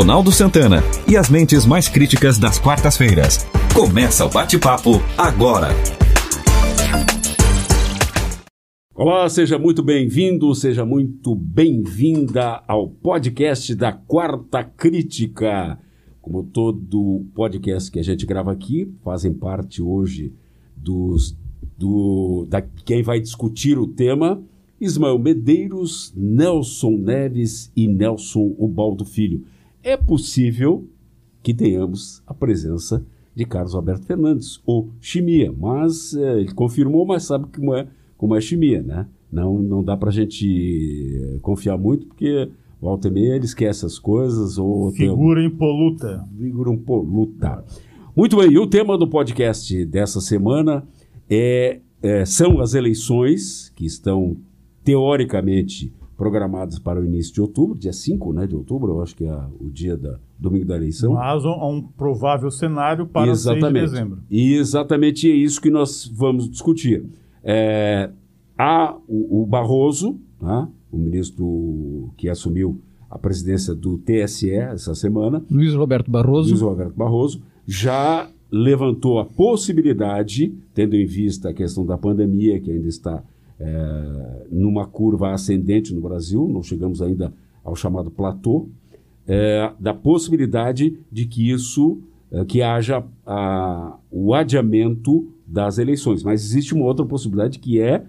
Ronaldo Santana e as mentes mais críticas das quartas-feiras. Começa o bate-papo agora. Olá, seja muito bem-vindo, seja muito bem-vinda ao podcast da Quarta Crítica. Como todo podcast que a gente grava aqui, fazem parte hoje dos do da quem vai discutir o tema Ismael Medeiros, Nelson Neves e Nelson Ubaldo Filho. É possível que tenhamos a presença de Carlos Alberto Fernandes, ou Chimia, mas é, ele confirmou, mas sabe como é, como é Chimia, né? Não, não dá para a gente eh, confiar muito, porque volta e meia ele esquece as coisas. Ou Figura tem... impoluta. Figura impoluta. Muito bem, e o tema do podcast dessa semana é, é, são as eleições que estão teoricamente programadas para o início de outubro, dia 5 né, de outubro, eu acho que é o dia da domingo da eleição. Mas há um provável cenário para Exatamente. 6 de dezembro. E exatamente é isso que nós vamos discutir. É, há o, o Barroso, né, o ministro que assumiu a presidência do TSE essa semana. Luiz Roberto Barroso. Luiz Roberto Barroso já levantou a possibilidade, tendo em vista a questão da pandemia que ainda está é, numa curva ascendente no Brasil, não chegamos ainda ao chamado platô, é, da possibilidade de que isso, é, que haja a, o adiamento das eleições. Mas existe uma outra possibilidade que é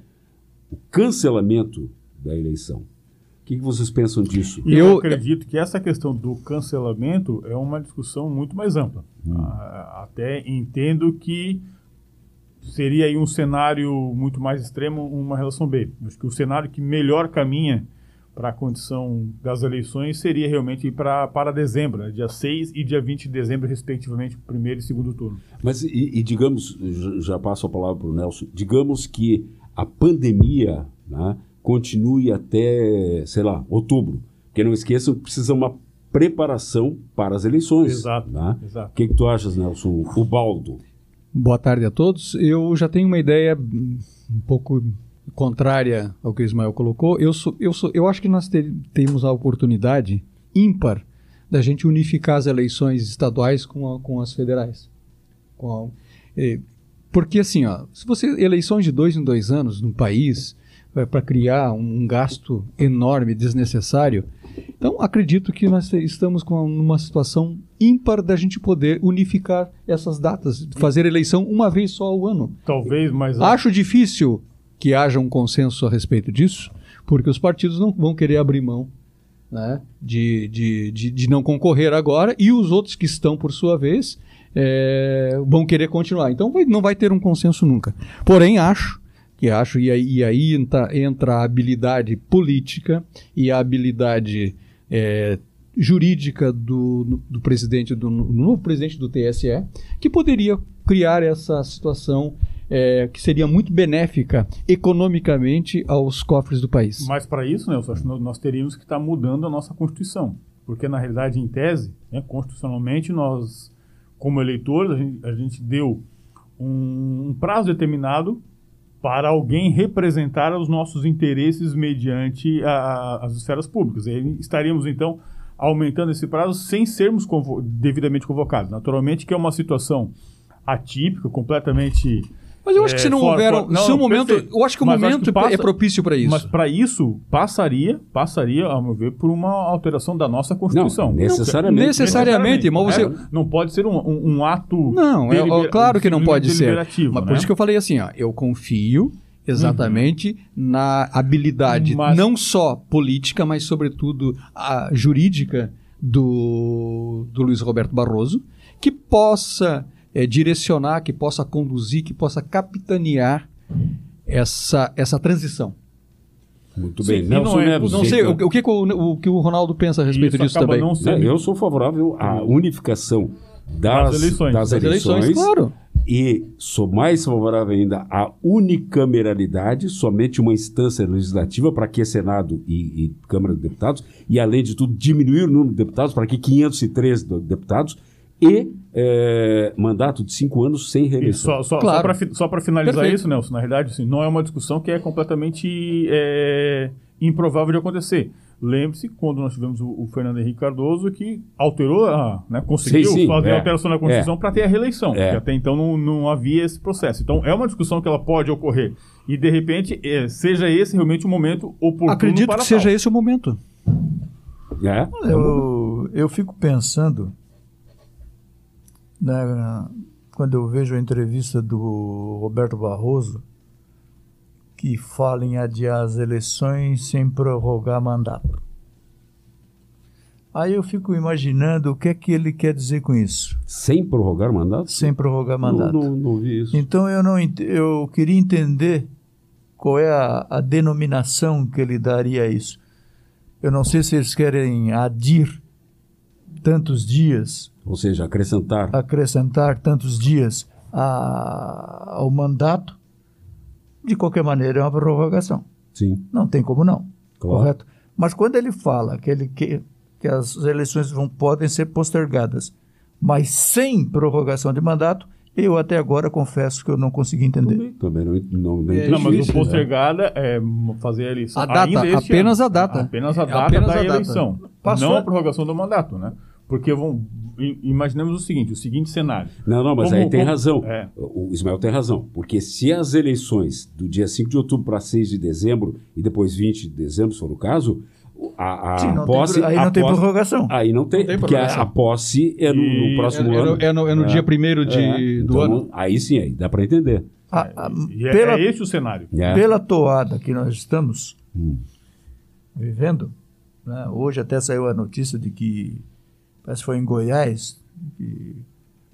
o cancelamento da eleição. O que, que vocês pensam disso? Eu, Eu acredito que essa questão do cancelamento é uma discussão muito mais ampla. Hum. Até entendo que seria aí um cenário muito mais extremo, uma relação B. Acho que o cenário que melhor caminha para a condição das eleições seria realmente para, para dezembro, né? dia 6 e dia 20 de dezembro, respectivamente, primeiro e segundo turno. Mas, e, e digamos, já passo a palavra para o Nelson, digamos que a pandemia né, continue até, sei lá, outubro. Porque não esqueçam que precisa uma preparação para as eleições. Exato. Né? exato. O que, que tu achas, Nelson? O Baldo? Boa tarde a todos. Eu já tenho uma ideia um pouco contrária ao que o Ismael colocou. Eu, sou, eu, sou, eu acho que nós ter, temos a oportunidade ímpar da gente unificar as eleições estaduais com, a, com as federais. Com a, eh, porque assim, ó, se você eleições de dois em dois anos no país é, para criar um, um gasto enorme, desnecessário, então, acredito que nós estamos com uma situação ímpar da gente poder unificar essas datas, fazer eleição uma vez só ao ano. Talvez, mas. Acho difícil que haja um consenso a respeito disso, porque os partidos não vão querer abrir mão né, de, de, de, de não concorrer agora e os outros que estão, por sua vez, é, vão querer continuar. Então, não vai ter um consenso nunca. Porém, acho que acho, e aí, e aí entra, entra, a habilidade política e a habilidade é, jurídica do, do presidente, do, do, novo presidente do TSE, que poderia criar essa situação é, que seria muito benéfica economicamente aos cofres do país. Mas para isso, Nelson, acho que nós teríamos que estar mudando a nossa Constituição. Porque, na realidade, em tese, né, constitucionalmente, nós, como eleitores, a gente, a gente deu um prazo determinado para alguém representar os nossos interesses mediante a, as esferas públicas. E estaríamos, então, aumentando esse prazo sem sermos convo devidamente convocados. Naturalmente que é uma situação atípica, completamente mas eu acho que se não é, houver. For, não, se o momento. Perfeito. Eu acho que o mas momento que passa, é propício para isso. Mas para isso, passaria, passaria, ao meu ver, por uma alteração da nossa Constituição. Não, necessariamente. necessariamente, mas você. É, não pode ser um, um, um ato. Não, é, claro que não pode ser. Mas né? por isso que eu falei assim, ó, eu confio exatamente uhum. na habilidade, mas... não só política, mas sobretudo a jurídica do, do Luiz Roberto Barroso, que possa é, direcionar, que possa conduzir, que possa capitanear essa, essa transição. Muito bem. Sim, Nelson não, é, Neves, não sei, o, o, que, o, o, que o Ronaldo pensa a respeito disso também. Não eu sou favorável à unificação das, das eleições, das das eleições, eleições claro. E sou mais favorável ainda à unicameralidade, somente uma instância legislativa para que Senado e, e Câmara de Deputados, e além de tudo, diminuir o número de deputados para que 513 deputados e é, mandato de cinco anos sem reeleição. só, só, claro. só para finalizar Perfeito. isso, Nelson, na realidade, assim, não é uma discussão que é completamente é, improvável de acontecer. Lembre-se quando nós tivemos o, o, Fernando Henrique Cardoso que alterou, a, né, conseguiu sim, sim, fazer é, a alteração na Constituição é. para ter a reeleição. É. Porque até então não, não havia esse processo. Então é uma discussão que ela pode ocorrer. E de repente é, seja esse realmente o momento oportuno Acredito para que seja tal. esse o momento. É? Eu, eu fico pensando, né, quando eu vejo a entrevista do Roberto Barroso, que fala em adiar as eleições sem prorrogar mandato. Aí eu fico imaginando o que é que ele quer dizer com isso, Sem prorrogar mandato? sem prorrogar Não, mandato. não, não vi isso. Então eu não eu queria entender qual é a, a denominação que ele daria a isso. Eu não sei se eles querem adir tantos dias, Ou seja, acrescentar. acrescentar tantos dias a- ao mandato. De qualquer maneira, é uma prorrogação. Sim. Não tem como não. Claro. Correto? Mas quando ele fala que, ele, que, que as eleições vão, podem ser postergadas, mas sem prorrogação de mandato, eu até agora confesso que eu não consegui entender. Também, também não, não, não É, entendi Não, mas o né? postergada é fazer a eleição. A data, apenas ano. a data. Apenas a É data apenas da a data. eleição. Passou- Não a prorrogação do mandato, né? Porque vão. Imaginemos o seguinte: o seguinte cenário. Não, não, mas Como- aí tem como- razão. É. O Ismael tem razão. Porque se as eleições do dia 5 de outubro para 6 de dezembro e depois 20 de dezembro, se for o caso, a, a Sim, não tem posse. pro- aí a não tem posse- prorrogação. Aí não tem, Não tem porque a, a posse é no, no próximo É, é ano. no, é no- é no dia primeiro de, É, do então, ano. Aí sim, aí dá para entender. A- a- E é, pela, é esse o cenário. É. pela toada que nós estamos Hum. vivendo, né, hoje até saiu a notícia de que, parece que foi em Goiás, que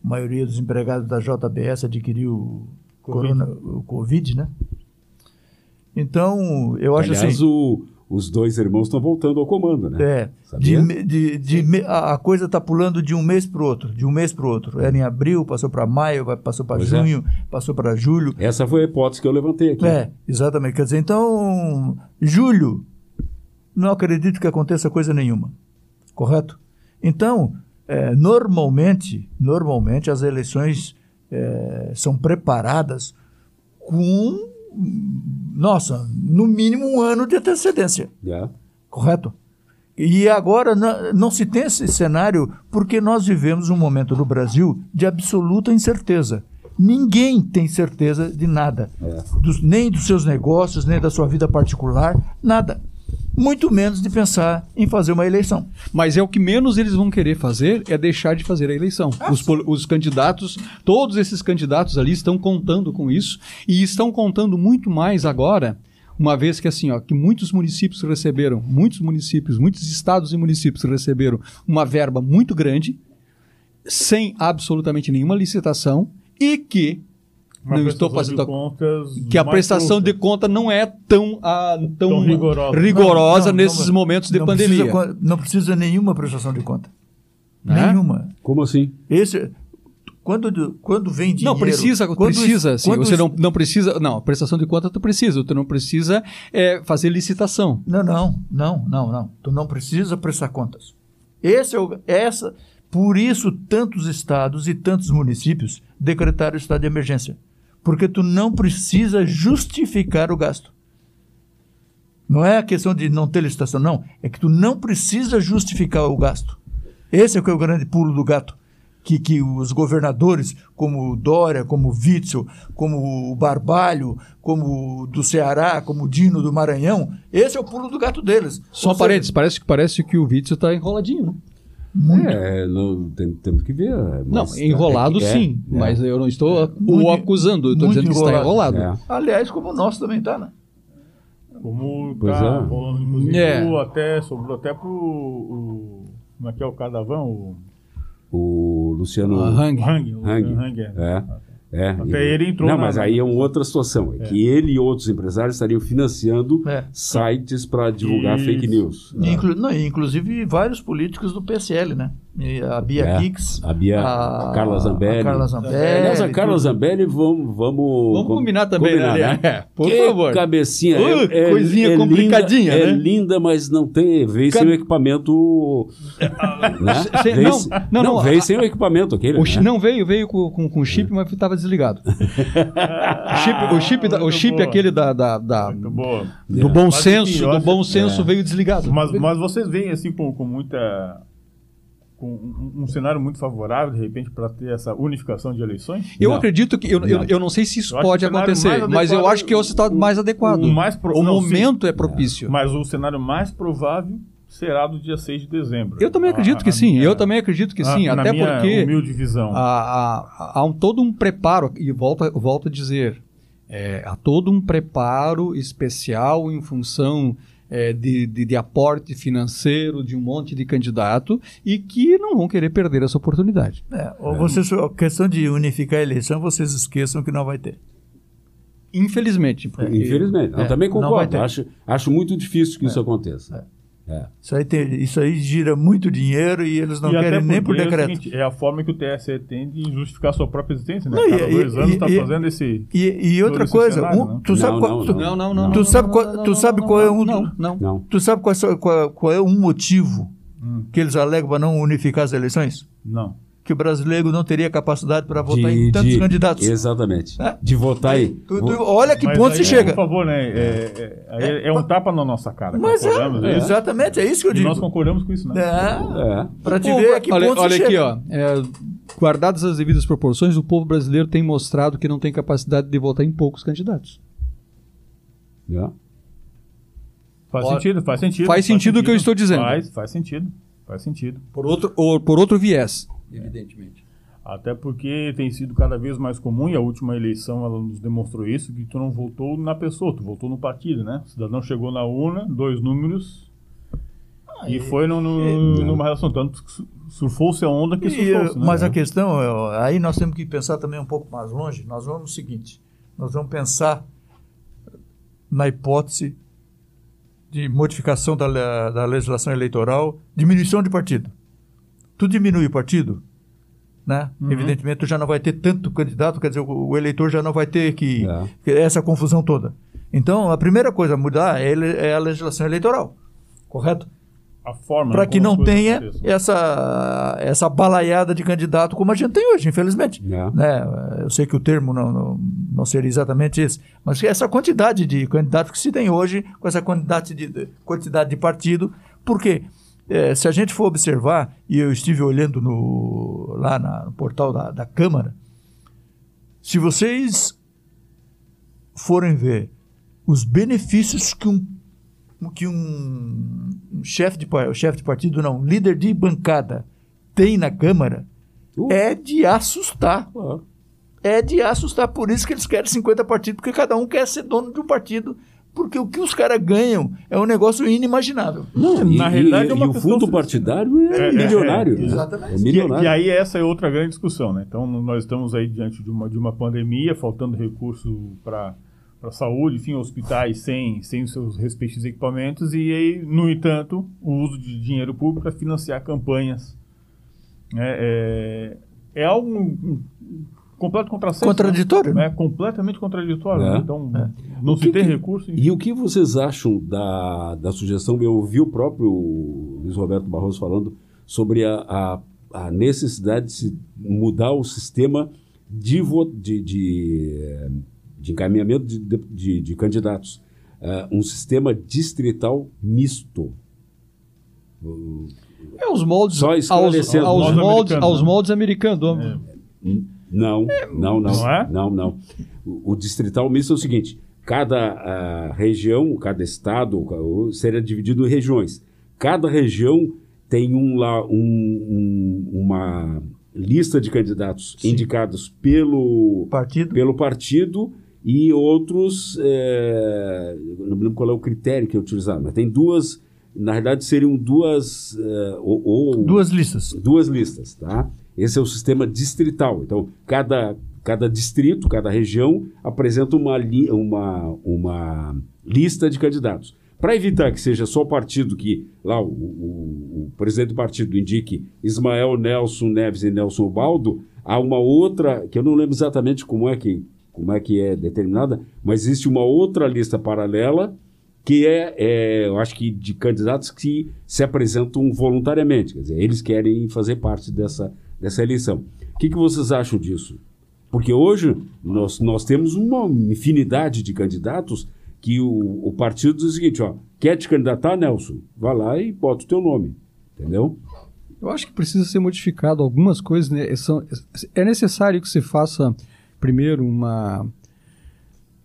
a maioria dos empregados da JBS adquiriu Covid. corona, o Covid, né? Então, eu acho Aliás, assim... o- os dois irmãos estão voltando ao comando, né? É, Sabia? de, de, de a a coisa está pulando de um mês para o outro, de um mês para o outro. Era em abril, passou para maio, passou para é. junho, passou para julho. Essa foi a hipótese que eu levantei aqui. É, exatamente. Quer dizer, então, julho, não acredito que aconteça coisa nenhuma. Correto? Então, é, normalmente, normalmente as eleições é, são preparadas com, nossa, no mínimo um ano de antecedência. É. Correto? E agora não, não se tem esse cenário porque nós vivemos um momento no Brasil de absoluta incerteza. Ninguém tem certeza de nada, É. Dos- nem dos seus negócios, nem da sua vida particular, nada. Muito menos de pensar em fazer uma eleição. Mas é o que menos eles vão querer fazer é deixar de fazer a eleição. Os, pol- os candidatos, todos esses candidatos ali estão contando com isso e estão contando muito mais agora, uma vez que assim, ó, que muitos municípios receberam, muitos municípios, muitos estados e municípios receberam uma verba muito grande, sem absolutamente nenhuma licitação e que Uma não estou fazendo de a- contas que a prestação de justa. conta não é tão, ah, tão, Tão rigorosa. rigorosa Não, não, nesses não, momentos de não pandemia. Precisa, não precisa nenhuma prestação de conta. Né? Nenhuma. Como assim? Esse, quando, do- quando vem dinheiro... Não, precisa, quando- precisa, sim. quando- Você não, não precisa. Não, prestação de conta tu precisa. Tu não precisa é, fazer licitação. Não, não, não, não, não. Tu não precisa prestar contas. Esse é o, essa, por isso tantos estados e tantos municípios decretaram o estado de emergência, porque tu não precisa justificar o gasto. Não é a questão de não ter licitação, não. É que tu não precisa justificar o gasto. Esse é que é o grande pulo do gato. Que, que os governadores, como o Dória, como o Witzel, como o Barbalho, como o do Ceará, como o Dino do Maranhão, esse é o pulo do gato deles. Só Ou seja, parênteses, parece que parece que o Witzel está enroladinho, né? Muito. É, não, tem- temos que ver. Não, mas- enrolado é, sim, é. mas eu não estou o Muito- acusando, eu estou dizendo que está enrolado. É. Aliás, como o nosso também tá, né? Como Pois tá é. rolando, inclusive, É. o- até, sobrou até pro. O, como é que é o Cardavão? O O Luciano Ah, Hang. Hang. o Hang. Hang, é. É. É, Até ele entrou Não, na- mas aí é uma outra situação. É, que ele e outros empresários estariam financiando É. sites para divulgar Isso. fake news. Inclu- não, inclusive vários políticos do PSL, né? A Bia É, Kicks, a Bia- a Carla Zambelli. a Carla Zambelli, Aliás, a Carla. Zambelli, vamos. Vamos, Vamos combinar também, né? É, por que favor. cabecinha. Uh, coisinha complicadinha, linda, né? É linda, mas não tem. Veio Ca- sem o equipamento. né? Veio, não, se- não, não, veio a- sem o equipamento aquele. O né? Não veio, veio com, com, com chip, mas estava desligado. o chip, o chip, da- o chip aquele da, da- da- Muito boa. do bom senso, do bom senso veio desligado. Mas, mas vocês veem assim com, com muita. Com um, um cenário muito favorável, de repente, para ter essa unificação de eleições? Eu Não. acredito que. Eu, eu, Não. eu não sei se isso Eu pode cenário acontecer, mas eu acho que é o estado o- mais adequado. o mais pro- O não, momento é propício. Mas o cenário mais provável será do dia 6 de dezembro. Eu também A- acredito que a sim. minha- Eu também acredito que a- sim. na Até minha porque humilde visão. há, há- há um, todo um preparo, e volto, volto a dizer, é, há todo um preparo especial em função é, de, de, de aporte financeiro de um monte de candidato e que não vão querer perder essa oportunidade. É, ou vocês, a questão de unificar a eleição, vocês esqueçam que não vai ter. Infelizmente. porque- Infelizmente. Eu É, também concordo. Acho, acho muito difícil que isso aconteça. É. Isso aí, tem- isso aí gira muito dinheiro e eles não E querem nem por é o decreto. seguinte, É, a forma que o TSE tem de justificar sua própria existência, né? Não, e- Cada dois e- anos está fazendo esse... E, e outra coisa, cenário, um- né? tu sabe Não, qual, não, tu, Não, não, não. Tu sabe qual- tu sabe qual é um- Não, não. Tu sabe qual, é- qual- qual é um motivo Hum. que eles alegam para não unificar as eleições? Não. Que o brasileiro não teria capacidade para votar em De- tantos de- candidatos. Exatamente. É. De votar aí. Tu- tu- olha que Mas ponto aí, se chega. Por favor, né? É, é- é um tapa na nossa cara. Mas é, é, exatamente, é isso que eu E digo. nós concordamos com isso, né? É, É. para te ver a que olha, ponto olha se aqui, chega. ó. é, guardadas as devidas proporções, o povo brasileiro tem mostrado que não tem capacidade de votar em poucos candidatos. É. Faz Ó, sentido, faz sentido. faz sentido o que eu estou dizendo. Faz, faz sentido. Faz sentido. Por outro, ou por outro viés, evidentemente. Até porque tem sido cada vez mais comum, e a última eleição ela nos demonstrou isso, que tu não votou na pessoa, tu votou no partido, né? O cidadão chegou na urna, dois números, e foi no, no- numa relação. Tanto surfou-se a onda que surfou-se, né? mas a questão, é, aí nós temos que pensar também um pouco mais longe. Nós vamos no seguinte: nós vamos pensar na hipótese de modificação da, da legislação eleitoral, diminuição de partido. Tu diminui o partido, né? Uhum. Evidentemente, tu já não vai ter tanto candidato, quer dizer, o, o eleitor já não vai ter que, É. que essa confusão toda. Então, a primeira coisa a mudar é, ele- é a legislação eleitoral, correto? A forma. para que não tenha aconteçam. essa, essa balaiada de candidato como a gente tem hoje, infelizmente. É. Né? Eu sei que o termo não, não, não seria exatamente esse, mas que essa quantidade de candidatos que se tem hoje, com essa quantidade de, de- quantidade de partido, porque eh, se a gente for observar, e eu estive olhando no, lá na- no portal da, da Câmara, se vocês forem ver os benefícios que um que um, um chefe de chefe de partido não, líder de bancada tem na Câmara Uh. é de assustar. Claro. É de assustar. Por isso que eles querem 50 partidos, porque cada um quer ser dono de um partido. Porque o que os caras ganham é um negócio inimaginável. Não, e, Na realidade, e- é uma e o fundo partidário é, É, é, milionário. é, né? exatamente. É E, milionário. e aí essa é outra grande discussão, né? Então nós estamos aí diante de uma, de uma pandemia, faltando recurso para para saúde, enfim, hospitais sem, sem os seus respectivos equipamentos e aí, no entanto, o uso de dinheiro público para financiar campanhas. né? É, é algo completo contrassenso. Contraditório, Né? né? É completamente contraditório. É. né? Então, não O se que tem que- recurso. enfim. E o que vocês acham da, da sugestão? Eu ouvi o próprio Luiz Roberto Barroso falando sobre a, a, a necessidade de se mudar o sistema de, vo- de, de, de encaminhamento de, de, de- de candidatos. Eh, um sistema distrital misto. É os moldes Só aos, esclarecendo. aos Moldes moldes, americanos, aos né? moldes americanos. Não, não, não, Não é? não, não. O, o distrital misto é o seguinte: cada ah, região, cada estado seria dividido em regiões. Cada região tem um, lá, um- um- uma lista de candidatos indicados pelo Partido. pelo partido e outros, é, não me lembro qual é o critério que é utilizado, mas tem duas, na verdade seriam duas, é, ou, ou- Duas listas. duas listas, tá? Esse é o sistema distrital. Então, cada, cada distrito, cada região apresenta uma, li, uma, uma lista de candidatos. Para evitar que seja só o partido que lá o, o- o presidente do partido indique Ismael Nelson Neves e Nelson Baldo, há uma outra, que eu não lembro exatamente como é que, como é, que é determinada, mas existe uma outra lista paralela que é, é, eu acho que de candidatos que se apresentam voluntariamente, quer dizer, eles querem fazer parte dessa, dessa eleição. O que, que vocês acham disso? Porque hoje nós, nós temos uma infinidade de candidatos que o, o partido diz o seguinte, ó, quer te candidatar, Nelson? Vá lá e bota o teu nome, entendeu? Eu acho que precisa ser modificado algumas coisas. Né? São, é necessário que se faça, primeiro, uma,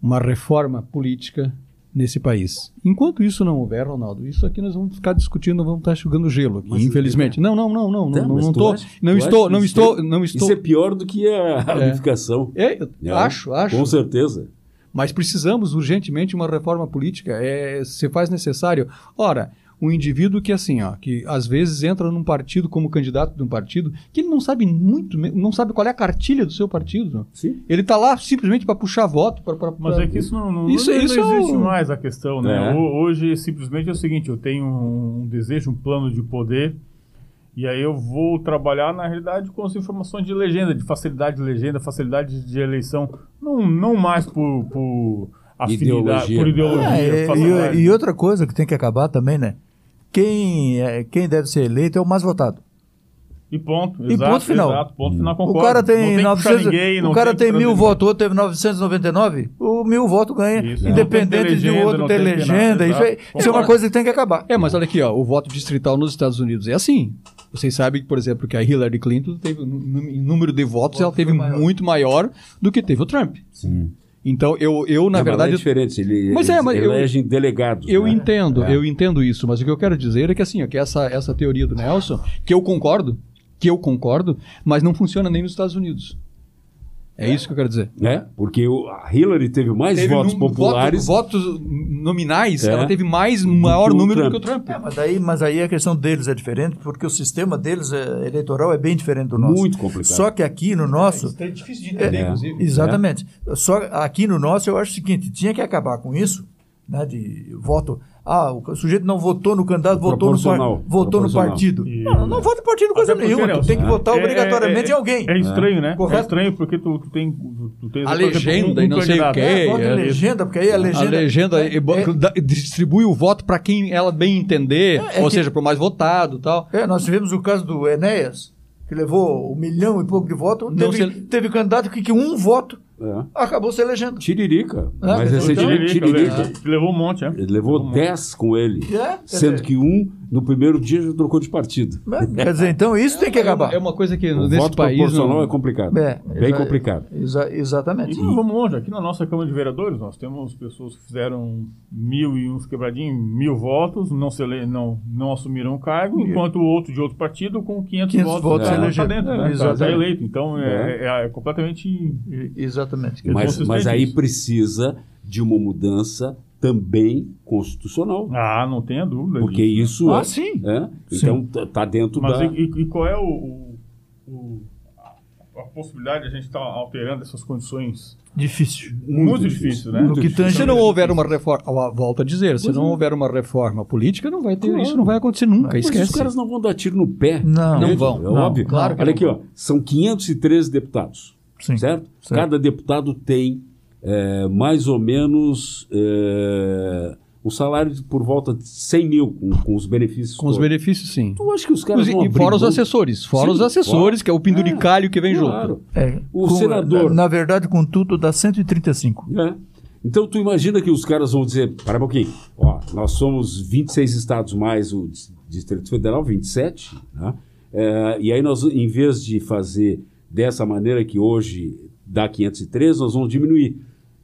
uma reforma política nesse país. Enquanto isso não houver, Ronaldo, isso aqui nós vamos ficar discutindo, vamos estar chugando gelo aqui, mas, infelizmente. É. Não, não, não, não, não, não, não, tô, acha, não estou, não estou, é, não estou. Isso é pior do que a ramificação. É, é acho, acho. Com certeza. Mas precisamos urgentemente uma reforma política. É, se faz necessário. Ora, um indivíduo que assim, ó, que às vezes entra num partido como candidato de um partido, que ele não sabe muito, não sabe qual é a cartilha do seu partido. Sim. Ele está lá simplesmente para puxar voto. Pra, pra, Mas é que isso não, não, isso, não, isso não existe é mais a questão, né? É. Hoje simplesmente é o seguinte, eu tenho um desejo, um plano de poder, e aí eu vou trabalhar na realidade com as informações de legenda, de facilidade de legenda, facilidade de eleição, não, não mais por, por afinidade, ideologia. por ideologia. É, e, e, outra coisa que tem que acabar também, né? Quem, é, quem deve ser eleito é o mais votado. E ponto. E exato, ponto final. Exato, ponto final, concordo. O cara tem, tem 900, ninguém, o cara tem, tem mil votos, o outro teve 999, o mil votos ganha, isso, independente legenda, de outro ter legenda. Isso, é, isso é uma coisa que tem que acabar. É, mas olha aqui, ó, o voto distrital nos Estados Unidos é assim. Vocês sabem, por exemplo, que a Hillary Clinton teve, em número de votos, ela teve maior. muito maior do que teve o Trump. Sim. Então, eu, eu na não, verdade. Mas é diferente, ele, mas é, mas elegem delegados. Eu né? entendo, é. eu entendo isso, mas o que eu quero dizer é que assim, ó, que essa, essa teoria do Nelson, que eu concordo, que eu concordo, mas não funciona nem nos Estados Unidos. É, isso que eu quero dizer. É, porque o, a Hillary teve mais teve votos populares. Voto, votos nominais, é, ela teve mais maior do número do que o Trump. É, mas, daí, mas aí a questão deles é diferente, porque o sistema deles é, eleitoral é bem diferente do nosso. Muito complicado. Só que aqui no nosso. É, é difícil de entender, inclusive. Exatamente. Só aqui no nosso, eu acho o seguinte: tinha que acabar com isso, né, de voto ah, o sujeito não votou no candidato, votou, no, par... votou no partido. E... Não, não vota em partido coisa nenhuma. Tu tem que votar é, obrigatoriamente é, em alguém. É estranho, né? Correto? É estranho porque tu, tu tem. Tu tem a legenda um, um e não sei o quê. É, vota é, legenda, porque aí a legenda. A legenda é, distribui o voto para quem ela bem entender, ou que... seja, para o mais votado tal. É, nós tivemos o caso do Enéas, que levou um milhão e pouco de votos. Teve, se... teve candidato que, que um voto é. Acabou se elegendo. Tiririca. É, mas recentemente, Tiririca. Tiririca. Levou um monte, é. Ele levou 10 com ele. É, sendo dizer... que um, no primeiro dia, já trocou de partido. quer dizer, então isso tem que é acabar. É uma coisa que o nesse voto país. proporcional não... é complicado. É, Bem complicado. Exa exatamente. E vamos longe. Aqui na nossa Câmara de Vereadores, nós temos pessoas que fizeram mil e uns quebradinhos, mil votos, não, se ele... não, não assumiram o cargo, enquanto o outro de outro partido, com 500, 500 votos, votos é. está dentro, né? Está eleito. Então é, é completamente. Exatamente. Mas, mas aí precisa de uma mudança também constitucional. Ah, não tenha dúvida. Porque disso. isso ah, é, sim. É, então está dentro mas da. E, e, qual é o, o, o a possibilidade de a gente estar tá alterando essas condições? Difícil. Muito, muito difícil, difícil, né? Muito difícil. Se não houver uma reforma, volta a dizer, se não é. houver uma reforma política, não vai ter, claro. isso não vai acontecer nunca, mas esquece. os caras não vão dar tiro no pé. Não, não vão. É não, óbvio. Claro Olha aqui, ó, são 513 deputados. Sim, certo? certo? Cada deputado tem é, mais ou menos é, um salário de, por volta de 100 mil com, com os benefícios. Com todos. os benefícios, sim. Tu acha que os caras vão E fora os assessores. Fora sim, os assessores, fora. que é o penduricalho é, que vem claro. junto. É, o com, senador. Na, na, verdade, com tudo, dá 135. É. Então, tu imagina que os caras vão dizer: para um pouquinho, ó, nós somos 26 estados mais o Distrito Federal, 27, né? É, e aí nós, em vez de fazer dessa maneira que hoje dá 503, nós vamos diminuir.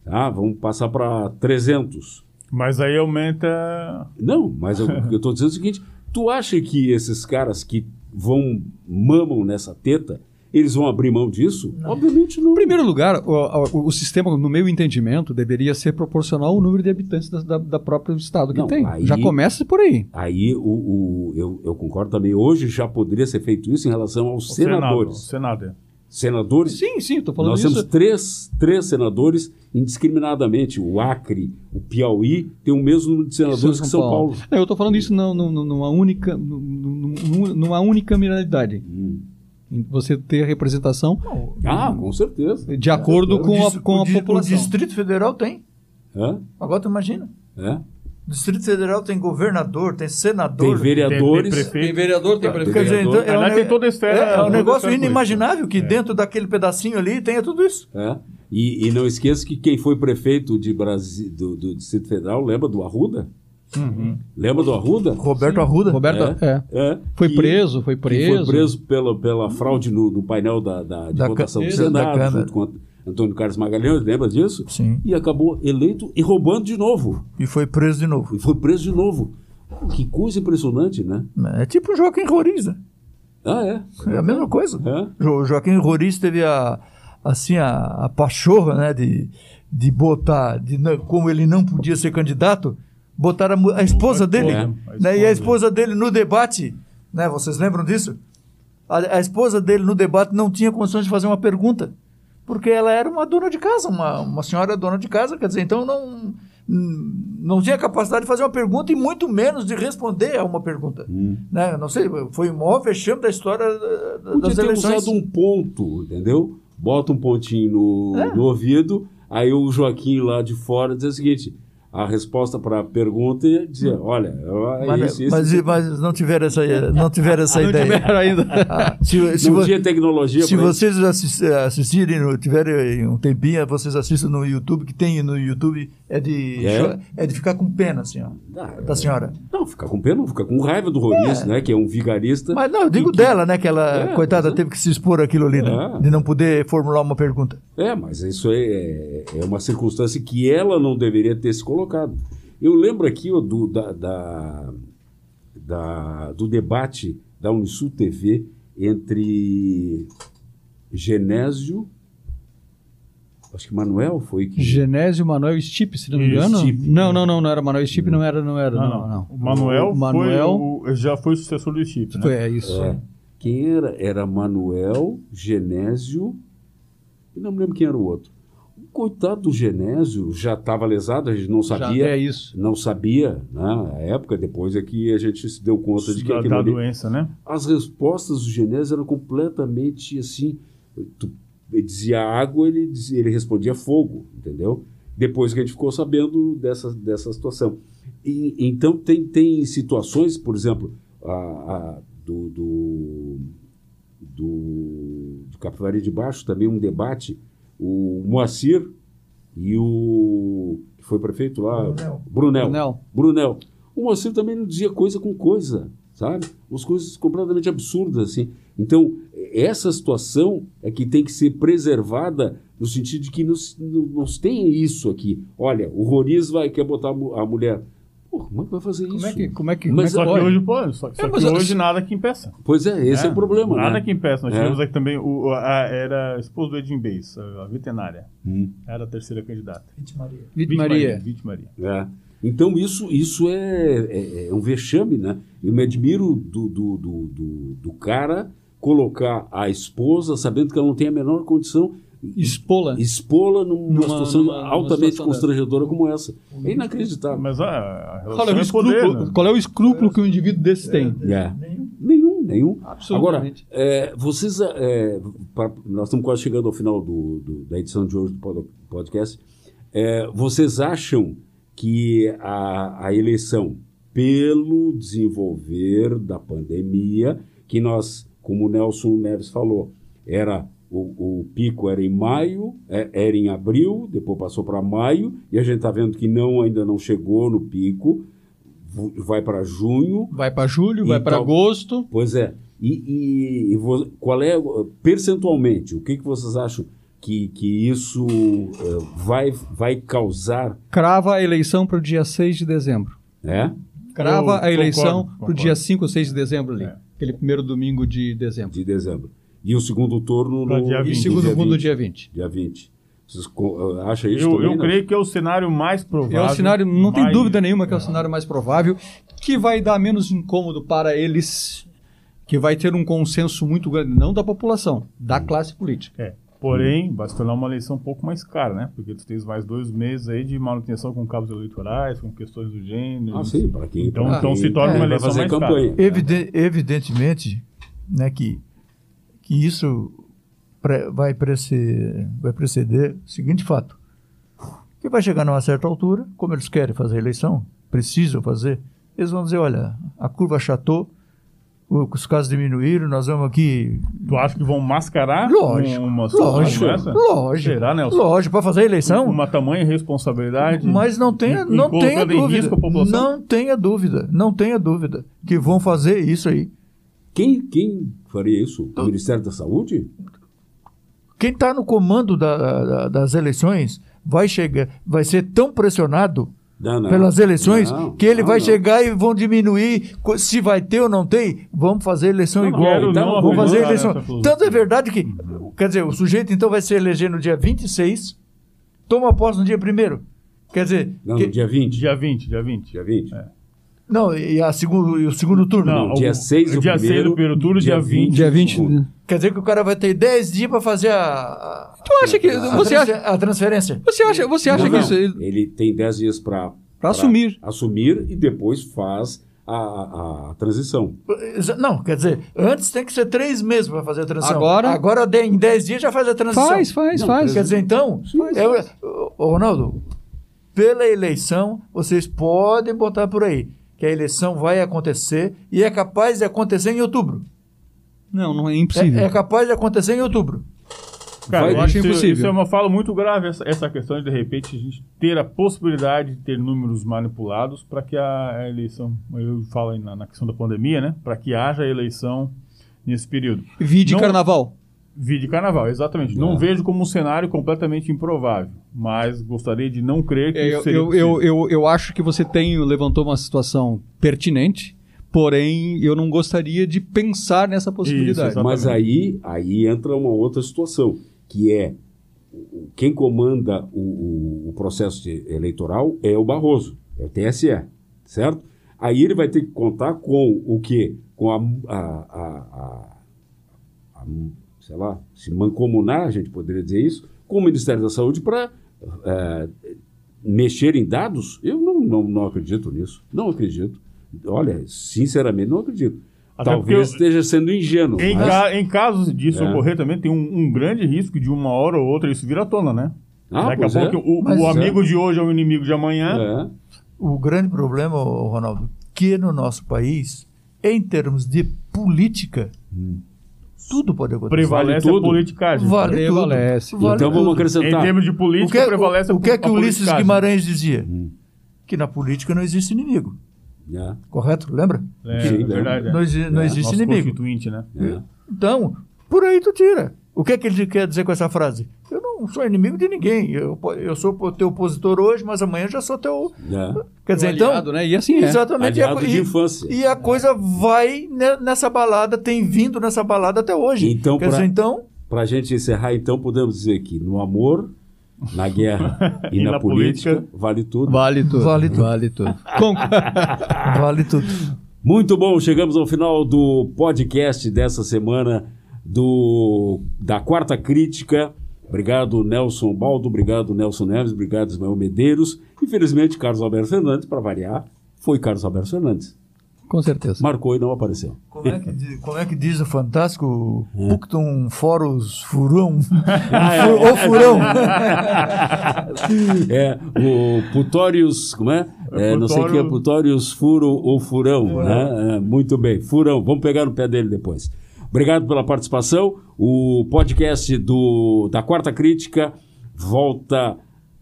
Tá? Vamos passar para 300. Mas aí aumenta. Não, mas eu estou dizendo o seguinte: tu acha que esses caras que vão, mamam nessa teta, eles vão abrir mão disso? Não. Obviamente não. Em primeiro lugar, o, o, o, sistema, no meu entendimento, deveria ser proporcional ao número de habitantes da, da, da próprio estado que não, tem. Aí, já começa por aí. Aí o, o eu, eu, concordo também. Hoje já poderia ser feito isso em relação aos o senadores. Senado, Senado. É senadores. Sim, sim, estou falando Nós isso. temos três, três senadores indiscriminadamente. O Acre, o Piauí tem o mesmo número de senadores São que São Paulo. Paulo. Não, eu estou falando isso numa, numa única, numa num- numa unicameralidade. Hum. Você ter representação Ah, com certeza. de acordo com a, com o a população. O Distrito Federal tem. É? Agora tu imagina. É? O Distrito Federal tem governador, tem Tem senador. vereadores. Tem- tem prefeito. vereador, tem Quer Quer dizer, então, é, um, tem toda a esfera- é, é um a negócio inimaginável que É. dentro daquele pedacinho ali tenha tudo isso. É. E, e não esqueça que quem foi prefeito de Brasi- do, do Distrito Federal, lembra do Arruda? Lembra do Arruda? Roberto Arruda. Roberto, é. É, Foi que- preso, foi preso. foi preso pela, pela fraude no, no painel da, da, de Da votação do Senado, da junto com Antônio Carlos Magalhães, lembra disso? Sim. E acabou eleito e roubando de novo. E foi preso de novo. E foi preso de novo. Que coisa impressionante, né? É tipo o Joaquim Roriz, né? Ah, é? É a mesma coisa. É? O Joaquim Roriz teve a, assim, a, a pachorra, né, de, de botar, de, como ele não podia ser candidato, botar a, a esposa dele. É. né, e a esposa dele no debate, né, vocês lembram disso? A, a esposa dele no debate não tinha condições de fazer uma pergunta, porque ela era uma dona de casa, uma, uma senhora dona de casa, quer dizer, então não, não tinha capacidade de fazer uma pergunta e muito menos de responder a uma pergunta. Né? Não sei, foi o maior vexame da história eh, Podia das ter eleições. usado um ponto, entendeu? Bota um pontinho no, É. no ouvido, aí o Joaquim lá de fora diz o seguinte: a resposta para a pergunta é dizer, olha, é Mas, isso, isso. mas, mas não tiveram essa, não tiveram essa Não ideia. tiveram ainda. Ah, se se não tinha tecnologia se isso. vocês assis- assistirem, tiverem um tempinho, vocês assistam no YouTube, que tem no YouTube, é de, É? é de ficar com pena, assim, ó, Ah, da senhora. Não, fica com pena, não, fica com raiva do Roriz, né? Que é um vigarista. Mas não, eu digo E que- dela, né, que ela, É, coitada, é. teve que se expor aquilo ali, né, É. de não poder formular uma pergunta. É, mas isso é, é, é uma circunstância que ela não deveria ter se colocado. Eu lembro aqui ó, do, da, da- da- do debate da Unisul TV entre Genésio, acho que Manuel foi que. Genésio Manuel Stipe, se não me engano. Stipe. Não, não, não, não era Manuel Stipe, não era, não era, Não, não, não. O Manuel, O Manuel foi o- já foi o sucessor do Chip, né? foi é isso. É. Quem era? Era Manuel, Genésio, e não me lembro quem era o outro. Coitado do Genésio já estava lesado, a gente não Já sabia. é isso. não sabia, né? Na época, depois é que a gente se deu conta de que da, da doença, né? as respostas do Genésio eram completamente assim. tu- ele dizia água, ele, dizia- ele respondia fogo, entendeu? Depois que a gente ficou sabendo dessa, dessa situação. E, então, tem, tem situações, por exemplo, a, a- do, do, do, do Capivari de Baixo, também um debate, o Moacir e o que foi prefeito lá, Brunel. Brunel. Brunel. Brunel. O Moacir também não dizia coisa com coisa, sabe? Umas coisas completamente absurdas, assim. Então, essa situação é que tem que ser preservada no sentido de que nos, nos tem isso aqui. Olha, o Roriz vai quer botar a mulher. Pô, como é que vai fazer isso? Como é que, como é que, Mas como é Só que que pode? hoje pode. Só, só É, mas que hoje nada que impeça. Pois é, esse é, o problema, Nada né? que impeça. Nós É. tivemos aqui também, o, a, era a esposa do Edinho Beis, a, a veterinária. Hum, Era a terceira candidata. Vite Maria. Vite Maria. é. Então, isso, isso é, é- é um vexame, né? Eu me admiro do, do, do, do, do cara colocar a esposa, sabendo que ela não tem a menor condição, Expola. expô-la numa, Numa- situação numa- numa altamente situação constrangedora como essa. É inacreditável. Mas a, a relação Qual é, o é poder, escrúpulo, né? qual é o escrúpulo que um indivíduo desse tem? É. Nenhum, nenhum. Absolutamente. Agora, é, vocês, é, pra- nós estamos quase chegando ao final do- do- da edição de hoje do pod- podcast. É, vocês acham que a, a eleição, pelo desenvolver da pandemia, que nós, como o Nelson Neves falou, era o, o pico era em maio, é, era em abril, depois passou para maio, e a gente está vendo que não ainda não chegou no pico, vai para junho, Vai para julho, vai para Então- agosto. Pois é. E, e- e qual é, percentualmente, o que, que vocês acham que, que isso eh, vai, vai causar? Crava a eleição para o dia 6 de dezembro. Né? Crava Eu a eleição para o dia 5 ou 6 de dezembro ali. É. Aquele primeiro domingo de dezembro. De dezembro. E o segundo turno no dia E 20. segundo dia turno 20. dia 20. Dia 20. Vocês co- acham isso Eu, também? eu não? creio que é o cenário mais provável. É o cenário, não tem mais- dúvida nenhuma que é o cenário mais provável, que vai dar menos incômodo para eles, que vai ter um consenso muito grande, não da população, da classe política. É. Porém, vai se tornar uma eleição um pouco mais cara, né? Porque tu tens mais dois meses aí de manutenção com cabos eleitorais, com questões do gênero. Ah, sim, para quem. Então, pra então quem- se torna uma vai eleição fazer mais campanha. cara. Evide- evidentemente né, que, que isso vai, preceder, vai preceder o seguinte fato: que vai chegar numa certa altura, como eles querem fazer a eleição, precisam fazer, eles vão dizer: olha, a curva achatou, os casos diminuíram, nós vamos aqui. Tu acha que vão mascarar Lógico, uma lógico, como essa? lógico, Será, Nelson? lógico, para fazer a eleição. Uma tamanha responsabilidade. Mas não tenha, e- e não tenha em dúvida. Não tenha dúvida. Não tenha dúvida que vão fazer isso aí. Quem, quem faria isso? O Ministério da Saúde? Quem está no comando da- da- das eleições vai chegar, vai ser tão pressionado Não, não. pelas eleições Não, que ele não, vai não. chegar e vão diminuir se vai ter ou não tem. Vamos fazer eleição Não, igual. então, não vamos fazer eleição. Tanto é verdade que, quer dizer, o sujeito então vai se eleger no dia 26, toma posse no dia 1 Quer dizer, Não, que- no dia 20. Dia 20, dia 20. Dia 20. É. não, e, a segundo, e o segundo turno. Não, dia o- 6 o dia primeiro, 6 do primeiro turno, dia dia 20. Dia 20. segundo. Quer dizer que o cara vai ter 10 dias para fazer a, Tu acha que. a Você transfer- acha, a transferência. você acha, você acha Não, que não. isso. Ele tem 10 dias para Pra assumir. assumir e depois faz a, a, a transição. Não, quer dizer, antes tem que ser três meses para fazer a transição. Agora- Agora em 10 dias já faz a transição. Faz, faz, Não, faz. Quer dizer, então, é o- ô, Ronaldo, pela eleição, vocês podem botar por aí que a eleição vai acontecer e é capaz de acontecer em outubro. Não, não é É, impossível. é capaz de acontecer em outubro. Cara, Vai- eu acho impossível. isso é uma fala muito grave, essa, essa questão de, de repente, a gente ter a possibilidade de ter números manipulados para que a, a eleição, eu falo aí na, na questão da pandemia, né? Para que haja eleição nesse período. Vi de Não- carnaval. Vi de carnaval, exatamente. Não É. vejo como um cenário completamente improvável, mas gostaria de não crer que É, isso eu, seria eu, eu, eu, eu acho que você tem, levantou uma situação pertinente, porém eu não gostaria de pensar nessa possibilidade. exatamente. Mas aí, aí entra uma outra situação, que é quem comanda o, o- o processo de- eleitoral é o Barroso, é o TSE, certo? Aí ele vai ter que contar com o quê? Com a, a, a- a- a- sei lá, se mancomunar, a gente poderia dizer isso, com o Ministério da Saúde para mexer em dados? Eu não, não, não acredito nisso, não acredito. Olha, sinceramente, não acredito. Até Talvez esteja sendo ingênuo. Em, mas- ca- em casos disso É. ocorrer também, tem um, um grande risco de uma hora ou outra isso vir à tona, né? Ah, Daqui a é. pouco o, Mas o é. amigo de hoje é o inimigo de amanhã. É. O grande problema, Ronaldo, que no nosso país, em termos de política, tudo pode acontecer. Prevalece Vale a politicagem. Vale Prevalece. tudo. Vale então vamos tudo. Em acrescentar. termos de O política, que, prevalece o, o que é que a o Ulisses politicagem. Guimarães dizia? Hum. Que na política não existe inimigo. É, Correto? Lembra? É, Sim, é verdade. é. Não, exi- não É, existe Nosso inimigo. constituinte, né? é. Então, por aí tu tira. O que é que ele quer dizer com essa frase? Não sou inimigo de ninguém. Eu, eu sou teu opositor hoje, mas amanhã eu já sou teu. É. Quer dizer, aliado, então. né? E assim é. Exatamente. E a, Aliado de e- infância. e a coisa vai ne- nessa balada, tem vindo nessa balada até hoje. Então, Quer pra- dizer, então. Para a gente encerrar, então, podemos dizer que no amor, na guerra e, E na, na política, política, vale tudo. Vale tudo. Vale tudo. Vale tudo. Vale tudo. Muito bom, chegamos ao final do podcast dessa semana do da quarta crítica. Obrigado, Nelson Baldo, obrigado, Nelson Neves, obrigado, Ismael Medeiros. Infelizmente, Carlos Alberto Fernandes, para variar, foi Carlos Alberto Fernandes. Com certeza. Marcou e não apareceu. Como é que, diz- como é que diz o fantástico Pucton Foros Furão? Ah, Ou Furão. É, o Putórios, como é? É, não sei o que é Putório- Putórios Furo ou Furão, né? É, muito bem, Furão, vamos pegar no pé dele depois. Obrigado pela participação. O podcast do, da Quarta Crítica volta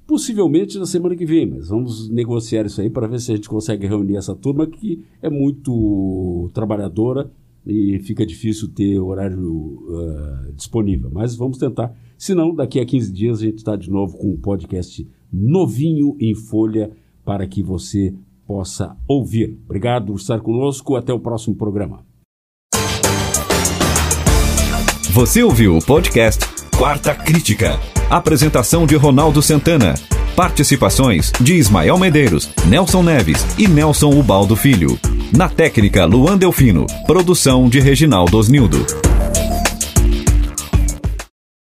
possivelmente na semana que vem, mas vamos negociar isso aí para ver se a gente consegue reunir essa turma que é muito trabalhadora e fica difícil ter horário ah, disponível. Mas vamos tentar. Se não, daqui a 15 dias a gente está de novo com um podcast novinho em folha para que você possa ouvir. Obrigado por estar conosco. Até o próximo programa. Você ouviu o podcast Quarta Crítica. Apresentação de Ronaldo Santana. Participações de Ismael Medeiros, Nelson Neves e Nelson Ubaldo Filho. Na técnica, Luan Delfino. Produção de Reginaldo Osnildo.